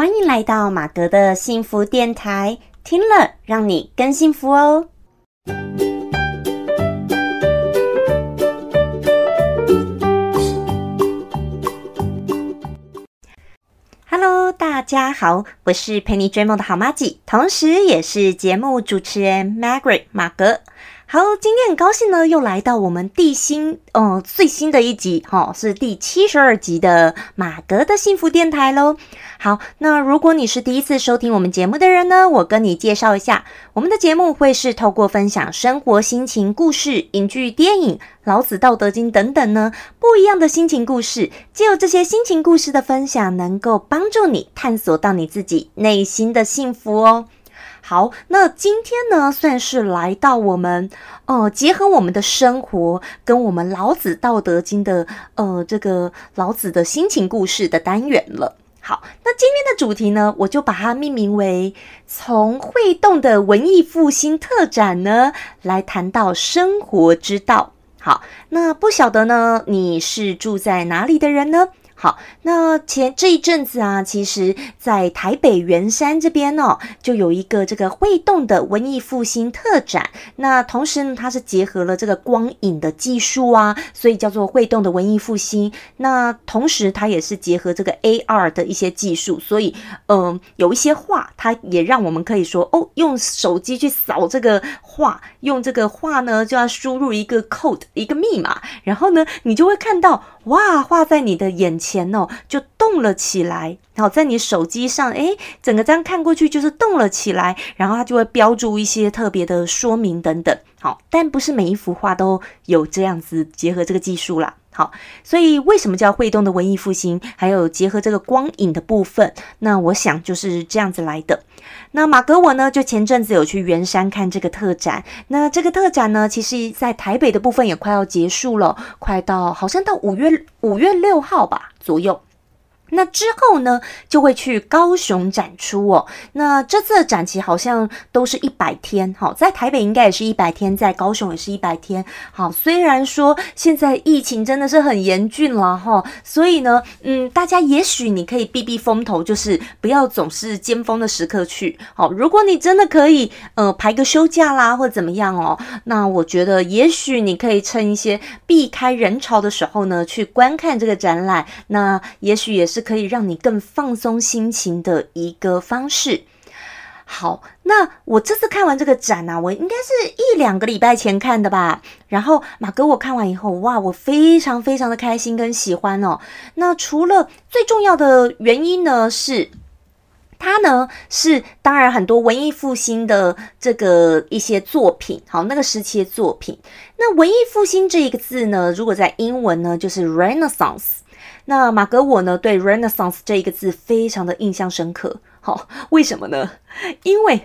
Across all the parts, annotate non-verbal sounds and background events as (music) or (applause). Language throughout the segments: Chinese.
欢迎来到马格的幸福电台，听了让你更幸福哦。Hello，大家好，我是陪你追梦的好妈吉，同时也是节目主持人 Margaret 马格。好，今天很高兴呢，又来到我们地心，哦，最新的一集，哈，是第七十二集的马格的幸福电台喽。好，那如果你是第一次收听我们节目的人呢，我跟你介绍一下，我们的节目会是透过分享生活心情故事、影剧、电影、老子、道德经等等呢，不一样的心情故事，借由这些心情故事的分享，能够帮助你探索到你自己内心的幸福哦。好，那今天呢，算是来到我们，呃，结合我们的生活跟我们老子《道德经》的，呃，这个老子的心情故事的单元了。好，那今天的主题呢，我就把它命名为从会动的文艺复兴特展呢，来谈到生活之道。好，那不晓得呢，你是住在哪里的人呢？好，那前这一阵子啊，其实，在台北圆山这边呢，就有一个这个会动的文艺复兴特展。那同时呢，它是结合了这个光影的技术啊，所以叫做会动的文艺复兴。那同时，它也是结合这个 AR 的一些技术，所以，嗯，有一些画，它也让我们可以说，哦，用手机去扫这个画，用这个画呢，就要输入一个 code 一个密码，然后呢，你就会看到，哇，画在你的眼前。前哦，就动了起来，好在你手机上，诶，整个这样看过去就是动了起来，然后它就会标注一些特别的说明等等。好，但不是每一幅画都有这样子结合这个技术啦。好，所以为什么叫会动的文艺复兴？还有结合这个光影的部分，那我想就是这样子来的。那马格我呢，就前阵子有去圆山看这个特展。那这个特展呢，其实在台北的部分也快要结束了，快到好像到五月五月六号吧左右。那之后呢，就会去高雄展出哦。那这次的展期好像都是一百天，好，在台北应该也是一百天，在高雄也是一百天。好，虽然说现在疫情真的是很严峻了哈，所以呢，嗯，大家也许你可以避避风头，就是不要总是尖峰的时刻去。好，如果你真的可以，呃，排个休假啦，或怎么样哦，那我觉得也许你可以趁一些避开人潮的时候呢，去观看这个展览。那也许也是。可以让你更放松心情的一个方式。好，那我这次看完这个展呢，我应该是一两个礼拜前看的吧。然后马哥我看完以后，哇，我非常非常的开心跟喜欢哦。那除了最重要的原因呢，是它呢是当然很多文艺复兴的这个一些作品，好，那个时期的作品。那文艺复兴这一个字呢，如果在英文呢，就是 Renaissance。那马格我呢，对 Renaissance 这一个字非常的印象深刻。好，为什么呢？因为。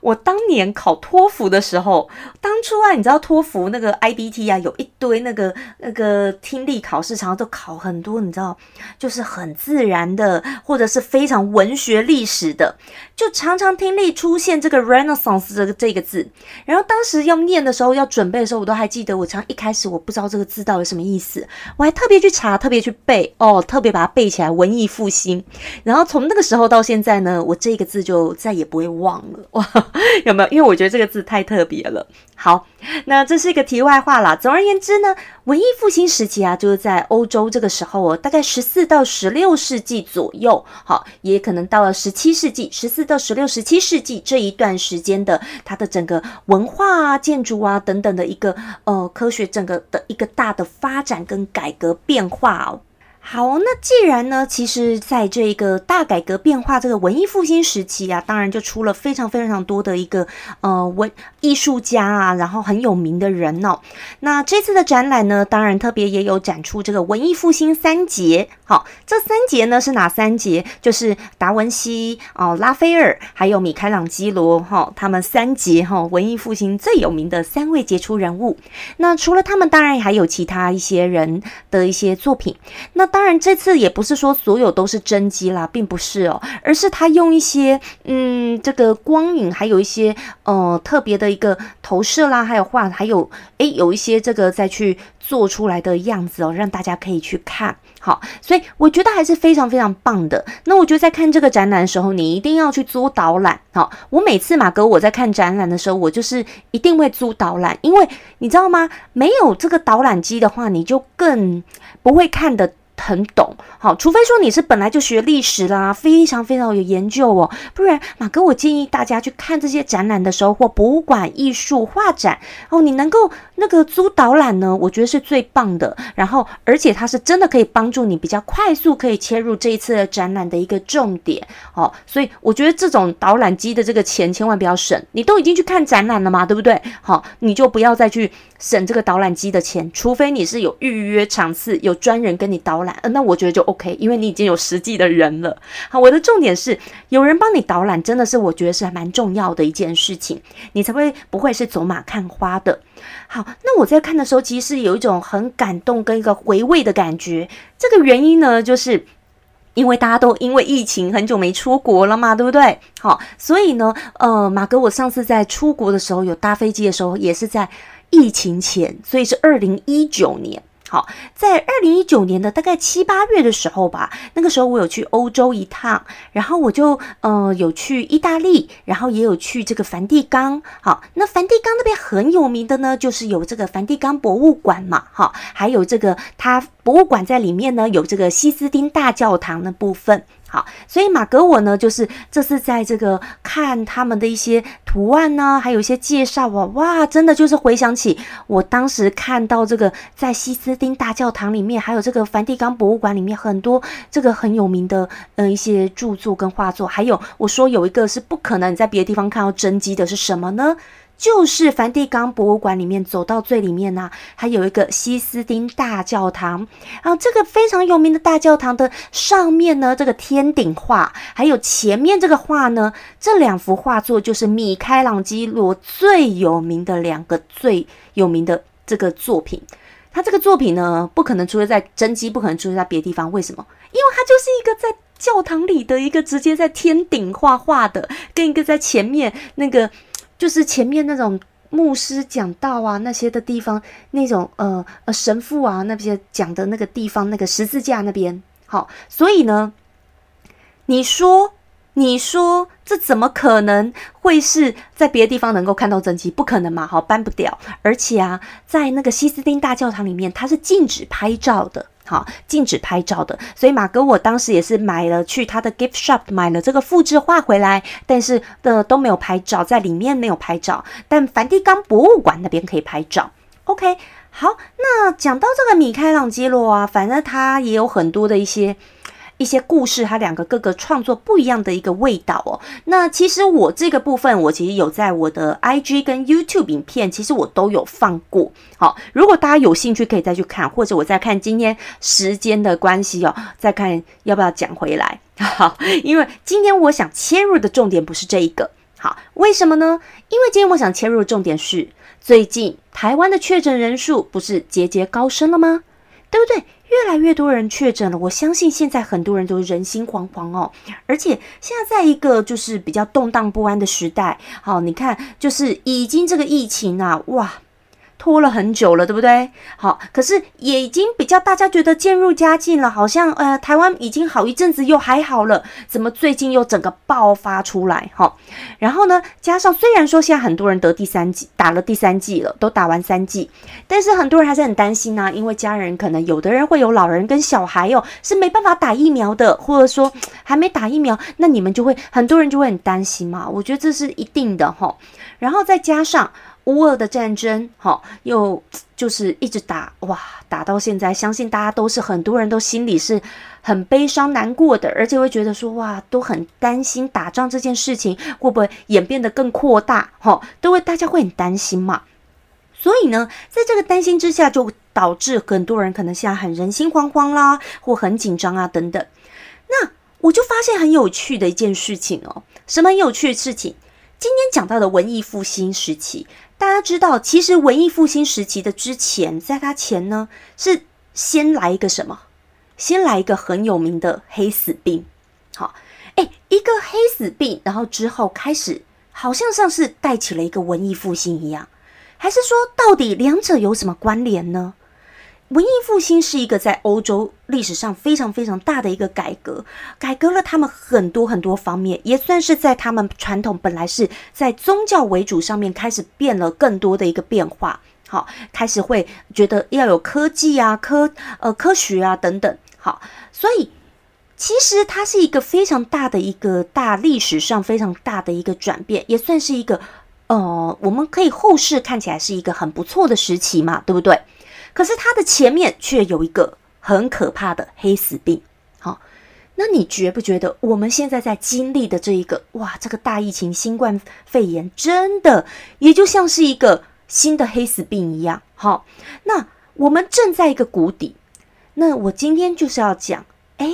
我当年考托福的时候，当初啊，你知道托福那个 IBT 啊，有一堆那个那个听力考试，常常都考很多，你知道，就是很自然的，或者是非常文学历史的，就常常听力出现这个 Renaissance 这个这个字。然后当时要念的时候，要准备的时候，我都还记得，我常一开始我不知道这个字到底什么意思，我还特别去查，特别去背哦，特别把它背起来，文艺复兴。然后从那个时候到现在呢，我这个字就再也不会忘了哇。(laughs) 有没有？因为我觉得这个字太特别了。好，那这是一个题外话啦。总而言之呢，文艺复兴时期啊，就是在欧洲这个时候哦，大概十四到十六世纪左右。好，也可能到了十七世纪，十四到十六、十七世纪这一段时间的它的整个文化啊、建筑啊等等的一个呃科学整个的一个大的发展跟改革变化哦。好，那既然呢，其实在这个大改革变化这个文艺复兴时期啊，当然就出了非常非常多的一个呃文艺术家啊，然后很有名的人哦。那这次的展览呢，当然特别也有展出这个文艺复兴三杰。好，这三杰呢是哪三杰？就是达文西哦、拉斐尔还有米开朗基罗哈，他们三杰哈，文艺复兴最有名的三位杰出人物。那除了他们，当然还有其他一些人的一些作品。那当然这次也不是说所有都是真机啦，并不是哦，而是他用一些嗯这个光影，还有一些呃特别的一个投射啦，还有画，还有诶有一些这个再去做出来的样子哦，让大家可以去看。好，所以我觉得还是非常非常棒的。那我觉得在看这个展览的时候，你一定要去租导览。好，我每次马哥我在看展览的时候，我就是一定会租导览，因为你知道吗？没有这个导览机的话，你就更不会看的。很懂，好，除非说你是本来就学历史啦，非常非常有研究哦，不然马哥我建议大家去看这些展览的时候，或博物馆、艺术画展哦，你能够那个租导览呢，我觉得是最棒的。然后，而且它是真的可以帮助你比较快速可以切入这一次的展览的一个重点哦，所以我觉得这种导览机的这个钱千万不要省，你都已经去看展览了嘛，对不对？好，你就不要再去省这个导览机的钱，除非你是有预约场次，有专人跟你导。那我觉得就 OK，因为你已经有实际的人了。好，我的重点是有人帮你导览，真的是我觉得是还蛮重要的一件事情，你才会不会是走马看花的。好，那我在看的时候，其实有一种很感动跟一个回味的感觉。这个原因呢，就是因为大家都因为疫情很久没出国了嘛，对不对？好，所以呢，呃，马哥，我上次在出国的时候有搭飞机的时候，也是在疫情前，所以是二零一九年。好，在二零一九年的大概七八月的时候吧，那个时候我有去欧洲一趟，然后我就呃有去意大利，然后也有去这个梵蒂冈。好，那梵蒂冈那边很有名的呢，就是有这个梵蒂冈博物馆嘛，哈，还有这个它博物馆在里面呢，有这个西斯丁大教堂的部分。好，所以马格我呢，就是这次在这个看他们的一些图案呢，还有一些介绍啊，哇，真的就是回想起我当时看到这个在西斯丁大教堂里面，还有这个梵蒂冈博物馆里面很多这个很有名的呃一些著作跟画作，还有我说有一个是不可能你在别的地方看到真迹的是什么呢？就是梵蒂冈博物馆里面走到最里面呢，还有一个西斯丁大教堂。然后这个非常有名的大教堂的上面呢，这个天顶画，还有前面这个画呢，这两幅画作就是米开朗基罗最有名的两个最有名的这个作品。他这个作品呢，不可能出现在真迹，不可能出现在别的地方。为什么？因为它就是一个在教堂里的一个直接在天顶画画的，跟一个在前面那个。就是前面那种牧师讲道啊，那些的地方，那种呃呃神父啊那些讲的那个地方，那个十字架那边，好，所以呢，你说你说这怎么可能会是在别的地方能够看到真迹？不可能嘛，好，搬不掉。而且啊，在那个西斯丁大教堂里面，它是禁止拍照的。好，禁止拍照的，所以马哥我当时也是买了去他的 gift shop 买了这个复制画回来，但是的都没有拍照，在里面没有拍照，但梵蒂冈博物馆那边可以拍照。OK，好，那讲到这个米开朗基罗啊，反正他也有很多的一些。一些故事，它两个各个创作不一样的一个味道哦。那其实我这个部分，我其实有在我的 IG 跟 YouTube 影片，其实我都有放过。好，如果大家有兴趣，可以再去看，或者我再看今天时间的关系哦，再看要不要讲回来。好，因为今天我想切入的重点不是这一个。好，为什么呢？因为今天我想切入的重点是，最近台湾的确诊人数不是节节高升了吗？对不对？越来越多人确诊了，我相信现在很多人都人心惶惶哦。而且现在在一个就是比较动荡不安的时代，好，你看，就是已经这个疫情啊，哇！拖了很久了，对不对？好，可是也已经比较大家觉得渐入佳境了，好像呃台湾已经好一阵子又还好了，怎么最近又整个爆发出来？哈，然后呢，加上虽然说现在很多人得第三季，打了第三季了，都打完三季，但是很多人还是很担心啊，因为家人可能有的人会有老人跟小孩哦，是没办法打疫苗的，或者说还没打疫苗，那你们就会很多人就会很担心嘛，我觉得这是一定的哈，然后再加上。乌俄的战争，好，又就是一直打，哇，打到现在，相信大家都是很多人都心里是很悲伤难过的，而且会觉得说，哇，都很担心打仗这件事情会不会演变得更扩大，哈，都会大家会很担心嘛。所以呢，在这个担心之下，就导致很多人可能现在很人心惶惶啦，或很紧张啊等等。那我就发现很有趣的一件事情哦，什么很有趣的事情？今天讲到的文艺复兴时期。大家知道，其实文艺复兴时期的之前，在它前呢，是先来一个什么？先来一个很有名的黑死病。好，哎，一个黑死病，然后之后开始，好像像是带起了一个文艺复兴一样，还是说到底两者有什么关联呢？文艺复兴是一个在欧洲历史上非常非常大的一个改革，改革了他们很多很多方面，也算是在他们传统本来是在宗教为主上面开始变了更多的一个变化。好，开始会觉得要有科技啊、科呃科学啊等等。好，所以其实它是一个非常大的一个大历史上非常大的一个转变，也算是一个呃，我们可以后世看起来是一个很不错的时期嘛，对不对？可是它的前面却有一个很可怕的黑死病，好，那你觉不觉得我们现在在经历的这一个哇，这个大疫情新冠肺炎，真的也就像是一个新的黑死病一样？好，那我们正在一个谷底，那我今天就是要讲，哎，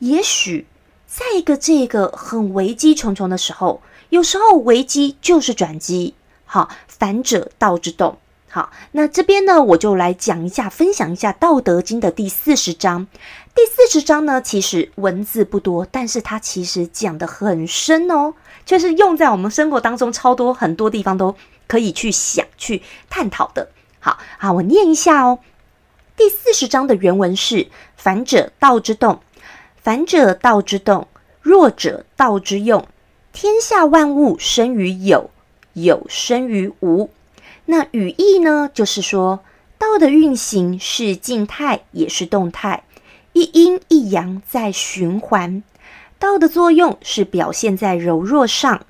也许在一个这个很危机重重的时候，有时候危机就是转机，好，反者道之动。好，那这边呢，我就来讲一下，分享一下《道德经》的第四十章。第四十章呢，其实文字不多，但是它其实讲的很深哦，就是用在我们生活当中超多很多地方都可以去想、去探讨的。好，好，我念一下哦。第四十章的原文是：反者道之动，反者道之动，弱者道之用。天下万物生于有，有生于无。那语义呢？就是说，道的运行是静态，也是动态，一阴一阳在循环。道的作用是表现在柔弱上。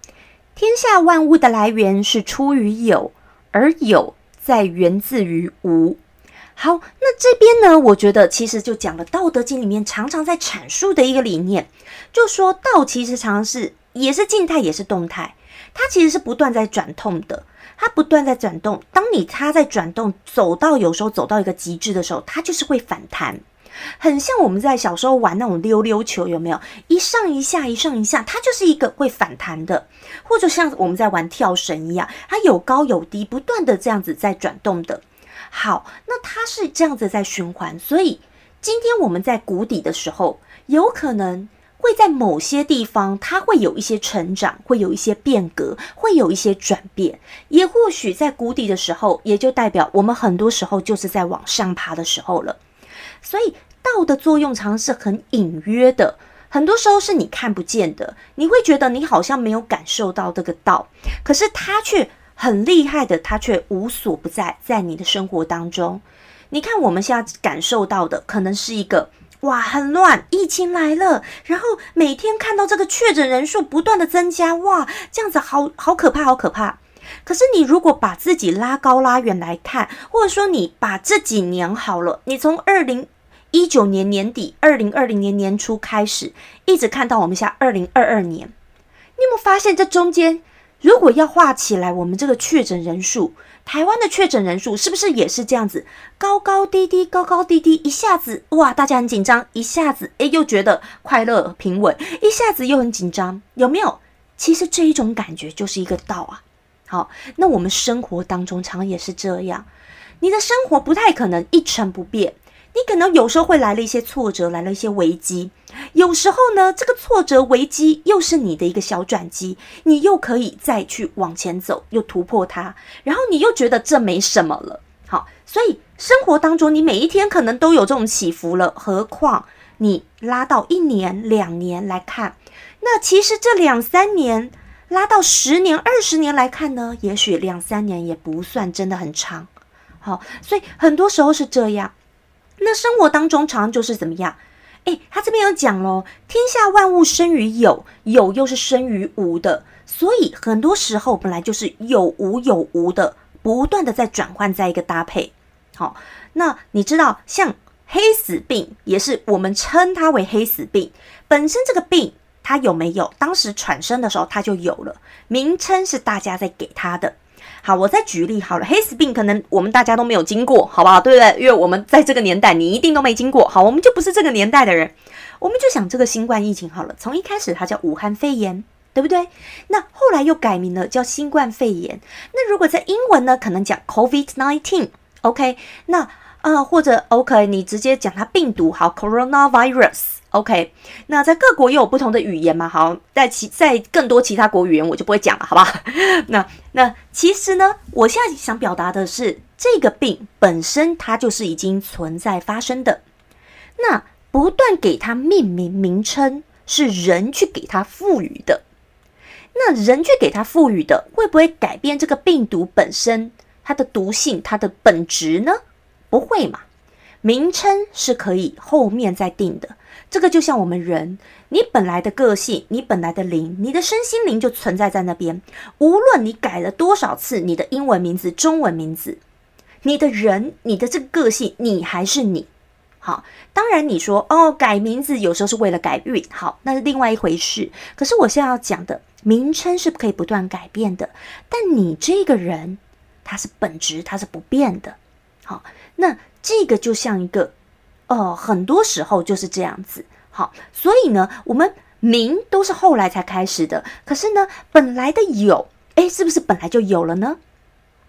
天下万物的来源是出于有，而有在源自于无。好，那这边呢？我觉得其实就讲了《道德经》里面常常在阐述的一个理念，就说道其实常常是也是静态，也是动态，它其实是不断在转动的。它不断在转动，当你它在转动，走到有时候走到一个极致的时候，它就是会反弹，很像我们在小时候玩那种溜溜球，有没有？一上一下，一上一下，它就是一个会反弹的，或者像我们在玩跳绳一样，它有高有低，不断的这样子在转动的。好，那它是这样子在循环，所以今天我们在谷底的时候，有可能。会在某些地方，它会有一些成长，会有一些变革，会有一些转变。也或许在谷底的时候，也就代表我们很多时候就是在往上爬的时候了。所以道的作用常常是很隐约的，很多时候是你看不见的。你会觉得你好像没有感受到这个道，可是它却很厉害的，它却无所不在，在你的生活当中。你看我们现在感受到的，可能是一个。哇，很乱，疫情来了，然后每天看到这个确诊人数不断的增加，哇，这样子好好可怕，好可怕。可是你如果把自己拉高拉远来看，或者说你把这几年好了，你从二零一九年年底、二零二零年年初开始，一直看到我们现在二零二二年，你有没有发现这中间，如果要画起来，我们这个确诊人数？台湾的确诊人数是不是也是这样子高高低低高高低低？一下子哇，大家很紧张；一下子诶，又觉得快乐平稳；一下子又很紧张，有没有？其实这一种感觉就是一个道啊。好，那我们生活当中常也是这样，你的生活不太可能一成不变。你可能有时候会来了一些挫折，来了一些危机。有时候呢，这个挫折危机又是你的一个小转机，你又可以再去往前走，又突破它，然后你又觉得这没什么了。好，所以生活当中你每一天可能都有这种起伏了，何况你拉到一年、两年来看，那其实这两三年拉到十年、二十年来看呢，也许两三年也不算真的很长。好，所以很多时候是这样。那生活当中常常就是怎么样？诶，他这边有讲喽，天下万物生于有，有又是生于无的，所以很多时候本来就是有无有无的，不断的在转换在一个搭配。好，那你知道像黑死病也是我们称它为黑死病，本身这个病它有没有？当时产生的时候它就有了，名称是大家在给它的。好，我再举例好了，黑死病可能我们大家都没有经过，好不好？对不对？因为我们在这个年代，你一定都没经过。好，我们就不是这个年代的人，我们就想这个新冠疫情好了。从一开始它叫武汉肺炎，对不对？那后来又改名了，叫新冠肺炎。那如果在英文呢，可能讲 COVID nineteen。OK，那啊，或者 OK，你直接讲它病毒好，coronavirus。OK，那在各国也有不同的语言嘛？好，在其在更多其他国语言我就不会讲了，好吧？(laughs) 那那其实呢，我现在想表达的是，这个病本身它就是已经存在发生的。那不断给它命名名称，是人去给它赋予的。那人去给它赋予的，会不会改变这个病毒本身它的毒性、它的本质呢？不会嘛？名称是可以后面再定的。这个就像我们人，你本来的个性，你本来的灵，你的身心灵就存在在那边。无论你改了多少次你的英文名字、中文名字，你的人，你的这个个性，你还是你。好，当然你说哦，改名字有时候是为了改运，好，那是另外一回事。可是我现在要讲的名称是可以不断改变的，但你这个人，他是本质，他是不变的。好，那这个就像一个。哦，很多时候就是这样子。好，所以呢，我们名都是后来才开始的。可是呢，本来的有，哎，是不是本来就有了呢？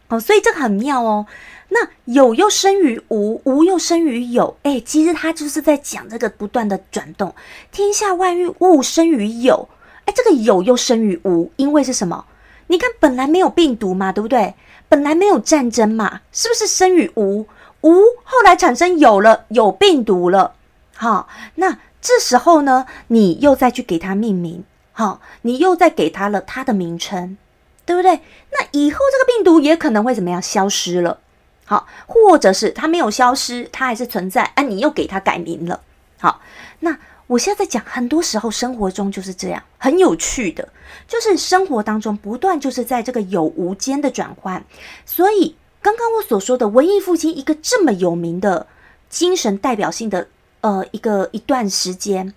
哦，所以这个很妙哦。那有又生于无，无又生于有。哎，其实他就是在讲这个不断的转动。天下万物，物生于有。哎，这个有又生于无，因为是什么？你看，本来没有病毒嘛，对不对？本来没有战争嘛，是不是生于无？无后来产生有了有病毒了，好，那这时候呢，你又再去给它命名，好，你又再给它了它的名称，对不对？那以后这个病毒也可能会怎么样消失了，好，或者是它没有消失，它还是存在，哎，你又给它改名了，好，那我现在在讲，很多时候生活中就是这样，很有趣的，就是生活当中不断就是在这个有无间的转换，所以。刚刚我所说的文艺复兴，一个这么有名的精神代表性的呃一个一段时间，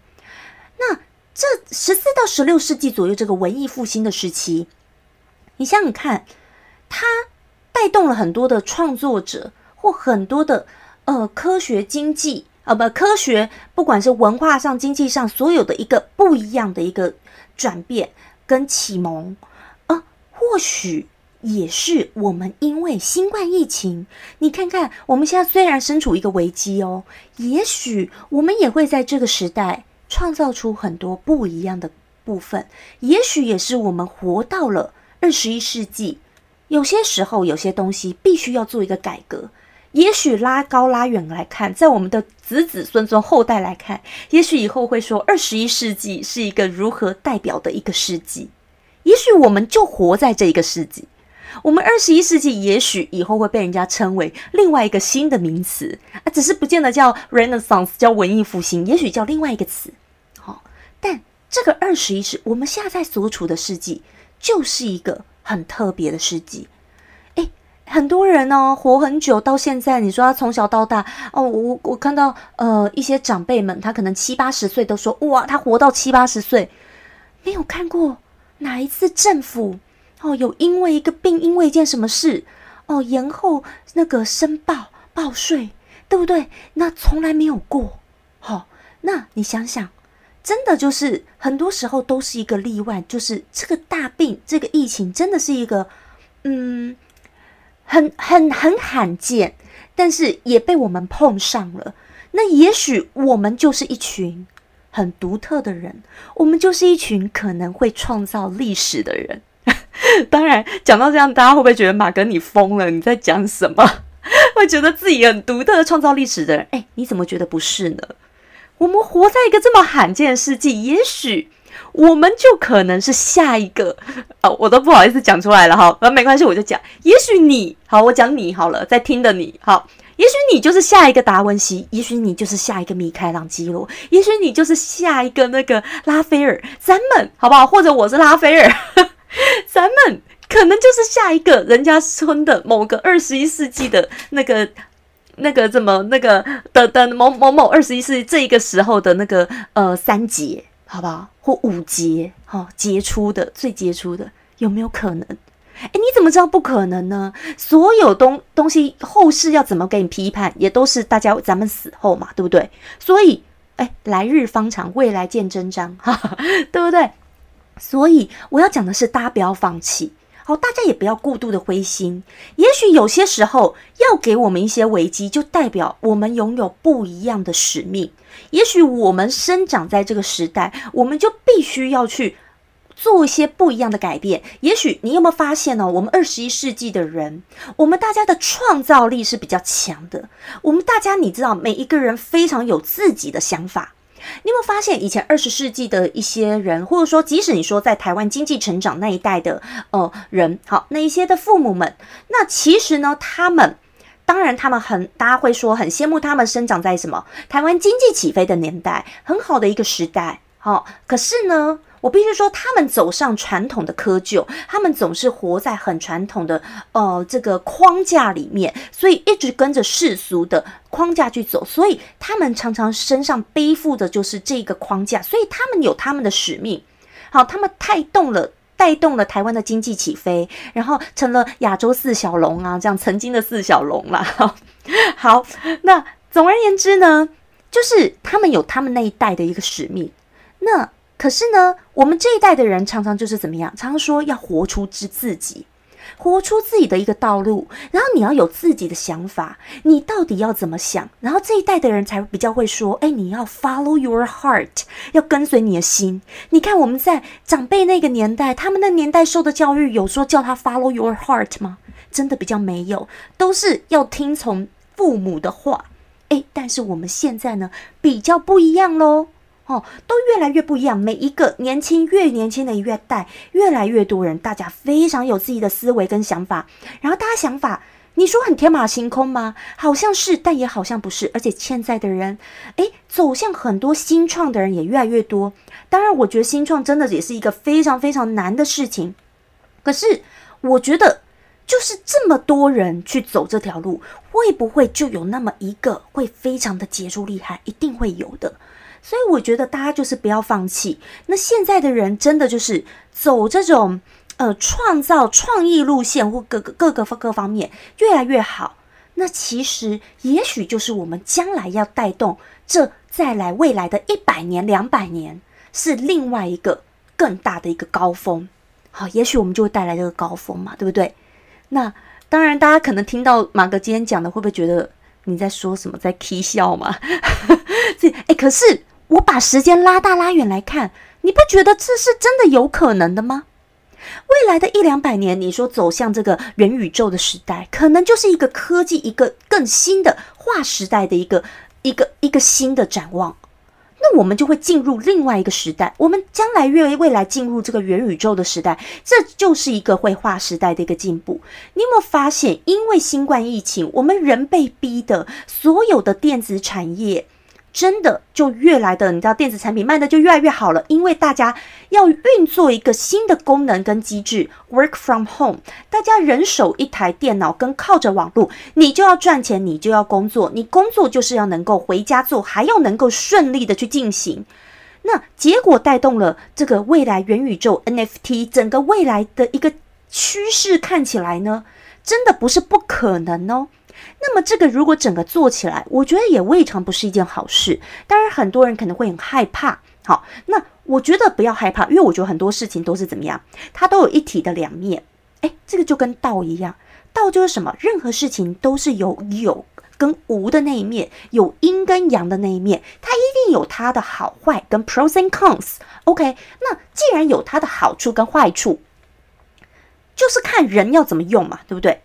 那这十四到十六世纪左右这个文艺复兴的时期，你想想看，它带动了很多的创作者或很多的呃科学经济啊不科学，不管是文化上、经济上，所有的一个不一样的一个转变跟启蒙啊，或许。也是我们因为新冠疫情，你看看我们现在虽然身处一个危机哦，也许我们也会在这个时代创造出很多不一样的部分。也许也是我们活到了二十一世纪，有些时候有些东西必须要做一个改革。也许拉高拉远来看，在我们的子子孙孙后代来看，也许以后会说二十一世纪是一个如何代表的一个世纪。也许我们就活在这一个世纪。我们二十一世纪也许以后会被人家称为另外一个新的名词啊，只是不见得叫 Renaissance，叫文艺复兴，也许叫另外一个词。好，但这个二十一世，我们现在所处的世纪，就是一个很特别的世纪。诶，很多人呢活很久，到现在你说他从小到大哦，我我看到呃一些长辈们，他可能七八十岁都说哇，他活到七八十岁，没有看过哪一次政府。哦，有因为一个病，因为一件什么事，哦，延后那个申报报税，对不对？那从来没有过。好，那你想想，真的就是很多时候都是一个例外，就是这个大病，这个疫情真的是一个，嗯，很很很罕见，但是也被我们碰上了。那也许我们就是一群很独特的人，我们就是一群可能会创造历史的人。(laughs) 当然，讲到这样，大家会不会觉得马哥你疯了？你在讲什么？(laughs) 会觉得自己很独特创造历史的人？哎，你怎么觉得不是呢？我们活在一个这么罕见的世纪，也许我们就可能是下一个啊！我都不好意思讲出来了哈，那没关系，我就讲。也许你好，我讲你好了，在听的你好，也许你就是下一个达文西，也许你就是下一个米开朗基罗，也许你就是下一个那个拉斐尔，咱们好不好？或者我是拉斐尔。可能就是下一个人家村的某个二十一世纪的那个、那个怎么那个的的某某某二十一世纪这一个时候的那个呃三杰，好不好？或五杰，好杰出的最杰出的，有没有可能？哎，你怎么知道不可能呢？所有东东西后世要怎么给你批判，也都是大家咱们死后嘛，对不对？所以，哎，来日方长，未来见真章，哈哈，对不对？所以我要讲的是，大家不要放弃好，大家也不要过度的灰心。也许有些时候要给我们一些危机，就代表我们拥有不一样的使命。也许我们生长在这个时代，我们就必须要去做一些不一样的改变。也许你有没有发现呢？我们二十一世纪的人，我们大家的创造力是比较强的。我们大家，你知道，每一个人非常有自己的想法。你有没有发现，以前二十世纪的一些人，或者说，即使你说在台湾经济成长那一代的呃人，好，那一些的父母们，那其实呢，他们当然他们很，大家会说很羡慕他们生长在什么台湾经济起飞的年代，很好的一个时代，好，可是呢。我必须说，他们走上传统的窠臼，他们总是活在很传统的呃这个框架里面，所以一直跟着世俗的框架去走，所以他们常常身上背负的就是这个框架，所以他们有他们的使命。好，他们带动了带动了台湾的经济起飞，然后成了亚洲四小龙啊，这样曾经的四小龙啦。(laughs) 好，那总而言之呢，就是他们有他们那一代的一个使命。那可是呢，我们这一代的人常常就是怎么样？常常说要活出之自己，活出自己的一个道路。然后你要有自己的想法，你到底要怎么想？然后这一代的人才比较会说：哎，你要 follow your heart，要跟随你的心。你看我们在长辈那个年代，他们那年代受的教育有说叫他 follow your heart 吗？真的比较没有，都是要听从父母的话。哎，但是我们现在呢，比较不一样喽。哦，都越来越不一样。每一个年轻越年轻的一代，越来越多人，大家非常有自己的思维跟想法。然后大家想法，你说很天马行空吗？好像是，但也好像不是。而且现在的人，诶，走向很多新创的人也越来越多。当然，我觉得新创真的也是一个非常非常难的事情。可是，我觉得就是这么多人去走这条路，会不会就有那么一个会非常的杰出厉害？一定会有的。所以我觉得大家就是不要放弃。那现在的人真的就是走这种呃创造创意路线，或各个各个各方面越来越好。那其实也许就是我们将来要带动这再来未来的一百年、两百年，是另外一个更大的一个高峰。好，也许我们就会带来这个高峰嘛，对不对？那当然，大家可能听到马哥今天讲的，会不会觉得你在说什么，在 k 笑嘛？(laughs) 这哎，可是。我把时间拉大拉远来看，你不觉得这是真的有可能的吗？未来的一两百年，你说走向这个元宇宙的时代，可能就是一个科技一个更新的划时代的一个一个一个新的展望。那我们就会进入另外一个时代。我们将来越未来进入这个元宇宙的时代，这就是一个会划时代的一个进步。你有没有发现，因为新冠疫情，我们人被逼的所有的电子产业。真的就越来的，你知道电子产品卖的就越来越好了，因为大家要运作一个新的功能跟机制，work from home，大家人手一台电脑跟靠着网络，你就要赚钱，你就要工作，你工作就是要能够回家做，还要能够顺利的去进行。那结果带动了这个未来元宇宙 NFT 整个未来的一个趋势，看起来呢，真的不是不可能哦。那么这个如果整个做起来，我觉得也未尝不是一件好事。当然，很多人可能会很害怕。好，那我觉得不要害怕，因为我觉得很多事情都是怎么样，它都有一体的两面。诶，这个就跟道一样，道就是什么？任何事情都是有有跟无的那一面，有阴跟阳的那一面，它一定有它的好坏跟 pros and cons。OK，那既然有它的好处跟坏处，就是看人要怎么用嘛，对不对？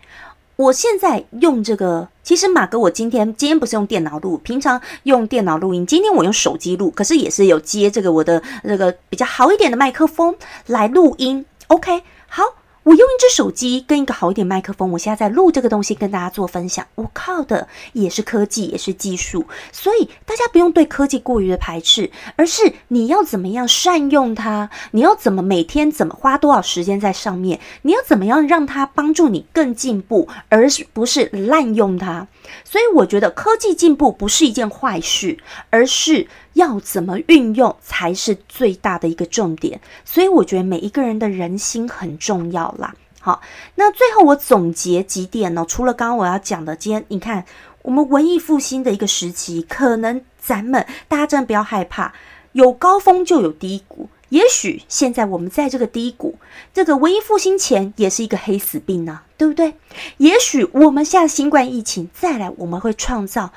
我现在用这个，其实马哥，我今天今天不是用电脑录，平常用电脑录音，今天我用手机录，可是也是有接这个我的那个比较好一点的麦克风来录音。OK，好。我用一只手机跟一个好一点麦克风，我现在在录这个东西跟大家做分享。我靠的也是科技，也是技术，所以大家不用对科技过于的排斥，而是你要怎么样善用它，你要怎么每天怎么花多少时间在上面，你要怎么样让它帮助你更进步，而不是滥用它。所以我觉得科技进步不是一件坏事，而是。要怎么运用才是最大的一个重点，所以我觉得每一个人的人心很重要啦。好，那最后我总结几点呢？除了刚刚我要讲的，今天你看我们文艺复兴的一个时期，可能咱们大家真的不要害怕，有高峰就有低谷，也许现在我们在这个低谷，这个文艺复兴前也是一个黑死病呢，对不对？也许我们现在新冠疫情再来，我们会创造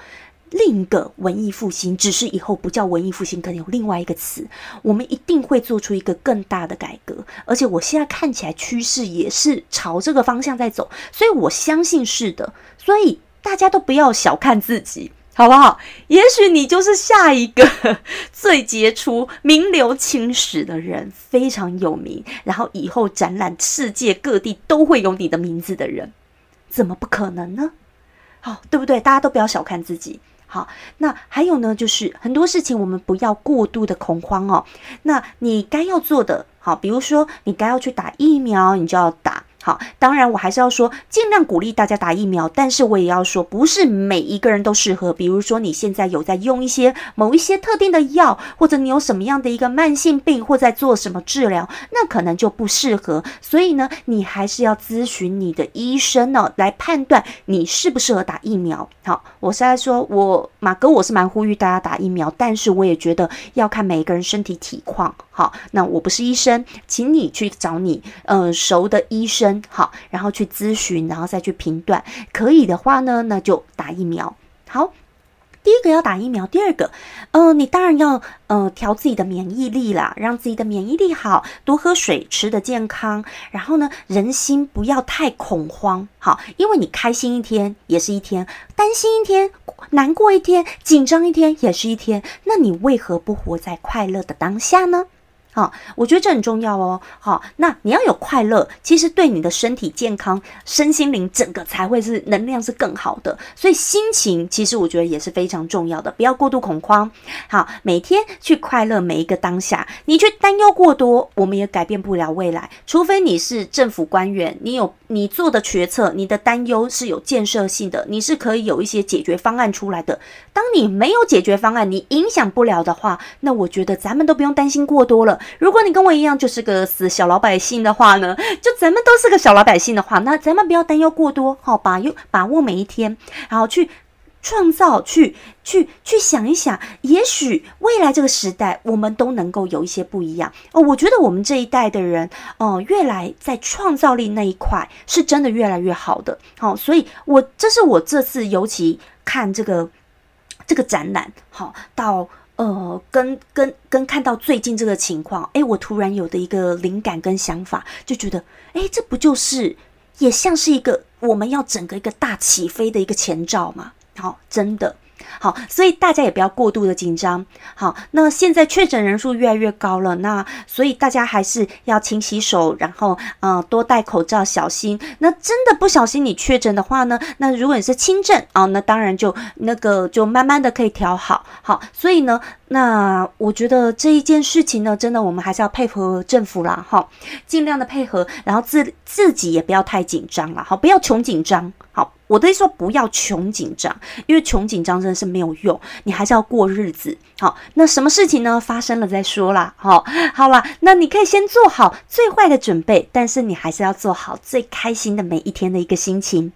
另一个文艺复兴，只是以后不叫文艺复兴，可能有另外一个词。我们一定会做出一个更大的改革，而且我现在看起来趋势也是朝这个方向在走，所以我相信是的。所以大家都不要小看自己。好不好？也许你就是下一个 (laughs) 最杰出、名留青史的人，非常有名，然后以后展览世界各地都会有你的名字的人，怎么不可能呢？好，对不对？大家都不要小看自己。好，那还有呢，就是很多事情我们不要过度的恐慌哦。那你该要做的，好，比如说你该要去打疫苗，你就要打。好，当然我还是要说，尽量鼓励大家打疫苗，但是我也要说，不是每一个人都适合。比如说，你现在有在用一些某一些特定的药，或者你有什么样的一个慢性病，或在做什么治疗，那可能就不适合。所以呢，你还是要咨询你的医生呢，来判断你适不适合打疫苗。好，我是在说，我马哥，我是蛮呼吁大家打疫苗，但是我也觉得要看每一个人身体体况。好，那我不是医生，请你去找你呃熟的医生，好，然后去咨询，然后再去评断。可以的话呢，那就打疫苗。好，第一个要打疫苗，第二个，呃，你当然要呃调自己的免疫力啦，让自己的免疫力好，多喝水，吃的健康，然后呢，人心不要太恐慌，好，因为你开心一天也是一天，担心一天，难过一天，紧张一天也是一天，那你为何不活在快乐的当下呢？好，我觉得这很重要哦。好，那你要有快乐，其实对你的身体健康、身心灵整个才会是能量是更好的。所以心情其实我觉得也是非常重要的，不要过度恐慌。好，每天去快乐每一个当下，你去担忧过多，我们也改变不了未来。除非你是政府官员，你有你做的决策，你的担忧是有建设性的，你是可以有一些解决方案出来的。当你没有解决方案，你影响不了的话，那我觉得咱们都不用担心过多了。如果你跟我一样就是个死小老百姓的话呢，就咱们都是个小老百姓的话，那咱们不要担忧过多，好把又把握每一天，然后去创造，去去去想一想，也许未来这个时代我们都能够有一些不一样哦。我觉得我们这一代的人哦，越来在创造力那一块是真的越来越好的，好，所以我这是我这次尤其看这个这个展览，好到。呃，跟跟跟看到最近这个情况，哎，我突然有的一个灵感跟想法，就觉得，哎，这不就是也像是一个我们要整个一个大起飞的一个前兆吗？好，真的。好，所以大家也不要过度的紧张。好，那现在确诊人数越来越高了，那所以大家还是要勤洗手，然后呃多戴口罩，小心。那真的不小心你确诊的话呢？那如果你是轻症啊，那当然就那个就慢慢的可以调好。好，所以呢。那我觉得这一件事情呢，真的我们还是要配合政府啦，哈，尽量的配合，然后自自己也不要太紧张了，好，不要穷紧张，好，我的意思说不要穷紧张，因为穷紧张真的是没有用，你还是要过日子，好，那什么事情呢发生了再说啦，好，好了，那你可以先做好最坏的准备，但是你还是要做好最开心的每一天的一个心情。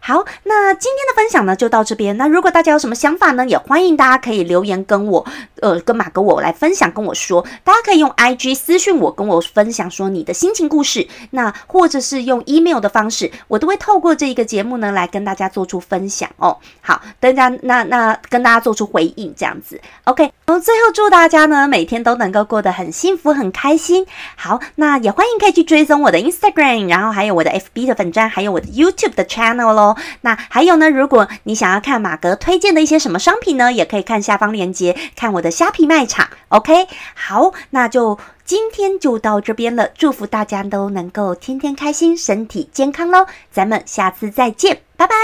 好，那今天的分享呢就到这边。那如果大家有什么想法呢，也欢迎大家可以留言跟我，呃，跟马哥我来分享，跟我说。大家可以用 IG 私讯我，跟我分享说你的心情故事。那或者是用 email 的方式，我都会透过这一个节目呢来跟大家做出分享哦。好，大家那那跟大家做出回应这样子。OK，后最后祝大家呢每天都能够过得很幸福很开心。好，那也欢迎可以去追踪我的 Instagram，然后还有我的 FB 的粉钻，还有我的 YouTube 的 channel 喽。那还有呢？如果你想要看马格推荐的一些什么商品呢，也可以看下方链接，看我的虾皮卖场。OK，好，那就今天就到这边了。祝福大家都能够天天开心，身体健康喽！咱们下次再见，拜拜。